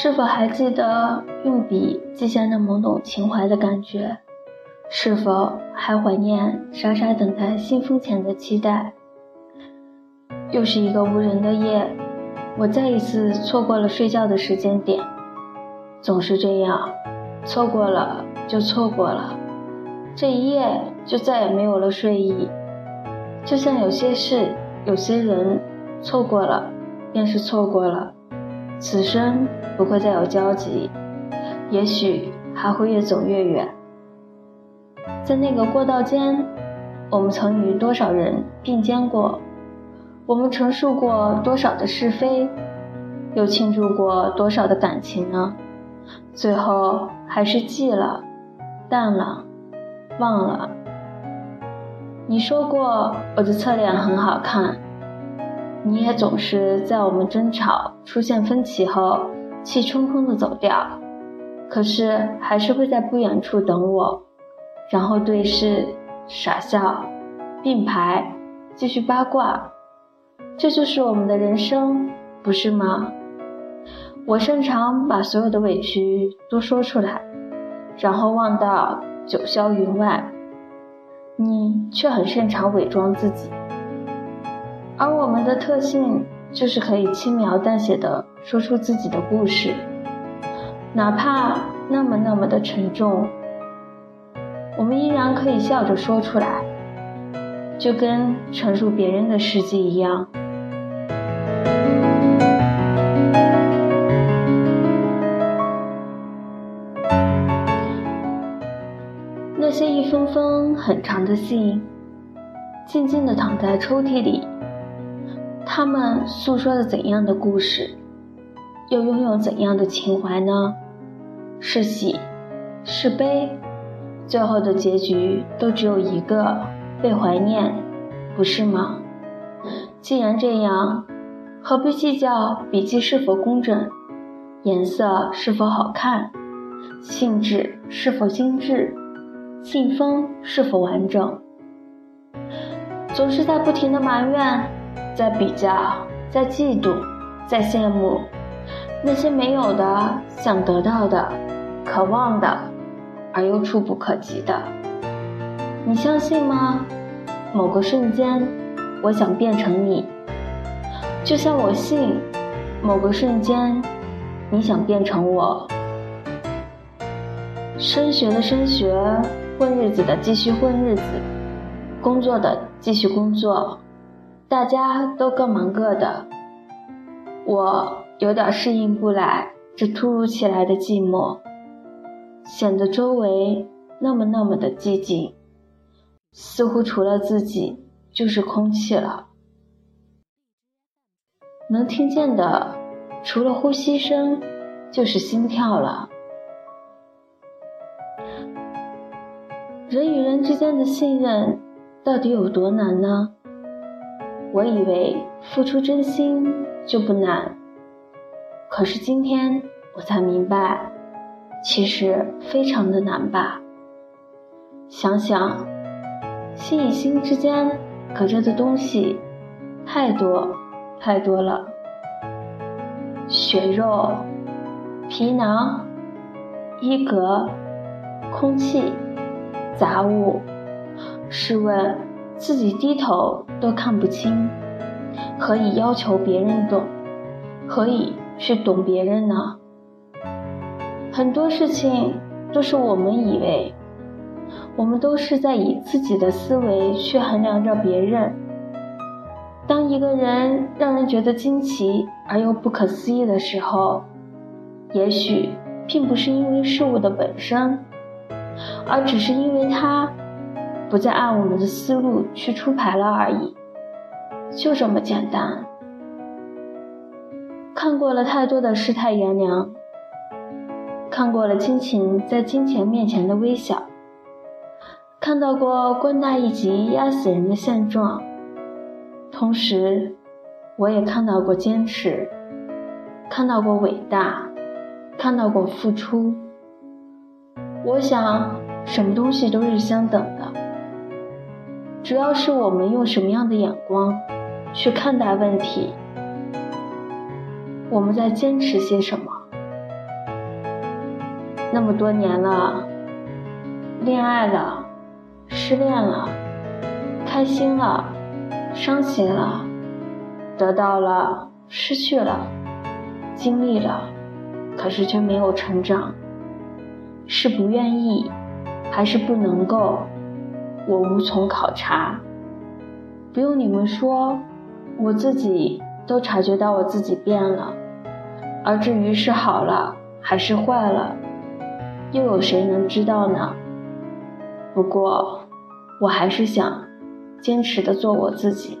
是否还记得用笔记下那懵懂情怀的感觉？是否还怀念傻傻等待信封前的期待？又是一个无人的夜，我再一次错过了睡觉的时间点。总是这样，错过了就错过了，这一夜就再也没有了睡意。就像有些事、有些人，错过了便是错过了，此生不会再有交集，也许还会越走越远。在那个过道间，我们曾与多少人并肩过？我们陈述过多少的是非，又倾注过多少的感情呢？最后还是记了，淡了，忘了。你说过我的侧脸很好看，你也总是在我们争吵出现分歧后，气冲冲的走掉，可是还是会在不远处等我，然后对视、傻笑、并排，继续八卦。这就是我们的人生，不是吗？我擅长把所有的委屈都说出来，然后忘到九霄云外。你却很擅长伪装自己，而我们的特性就是可以轻描淡写的说出自己的故事，哪怕那么那么的沉重，我们依然可以笑着说出来，就跟陈述别人的事迹一样。那些一封封很长的信，静静的躺在抽屉里，他们诉说了怎样的故事，又拥有怎样的情怀呢？是喜，是悲，最后的结局都只有一个：被怀念，不是吗？既然这样，何必计较笔记是否工整，颜色是否好看，信纸是否精致？信封是否完整？总是在不停的埋怨，在比较，在嫉妒，在羡慕那些没有的、想得到的、渴望的，而又触不可及的。你相信吗？某个瞬间，我想变成你，就像我信，某个瞬间，你想变成我。升学的升学。混日子的继续混日子，工作的继续工作，大家都各忙各的。我有点适应不来这突如其来的寂寞，显得周围那么那么的寂静，似乎除了自己就是空气了。能听见的，除了呼吸声，就是心跳了。人与人之间的信任到底有多难呢？我以为付出真心就不难，可是今天我才明白，其实非常的难吧。想想，心与心之间隔着的东西太多太多了，血肉、皮囊、衣格、空气。杂物，试问自己低头都看不清，何以要求别人懂？何以去懂别人呢？很多事情都是我们以为，我们都是在以自己的思维去衡量着别人。当一个人让人觉得惊奇而又不可思议的时候，也许并不是因为事物的本身。而只是因为他不再按我们的思路去出牌了而已，就这么简单。看过了太多的世态炎凉，看过了亲情在金钱面前的微小，看到过官大一级压死人的现状，同时，我也看到过坚持，看到过伟大，看到过付出。我想，什么东西都是相等的，主要是我们用什么样的眼光去看待问题，我们在坚持些什么。那么多年了，恋爱了，失恋了，开心了，伤心了，得到了，失去了，经历了，可是却没有成长。是不愿意，还是不能够？我无从考察。不用你们说，我自己都察觉到我自己变了。而至于是好了还是坏了，又有谁能知道呢？不过，我还是想坚持的做我自己。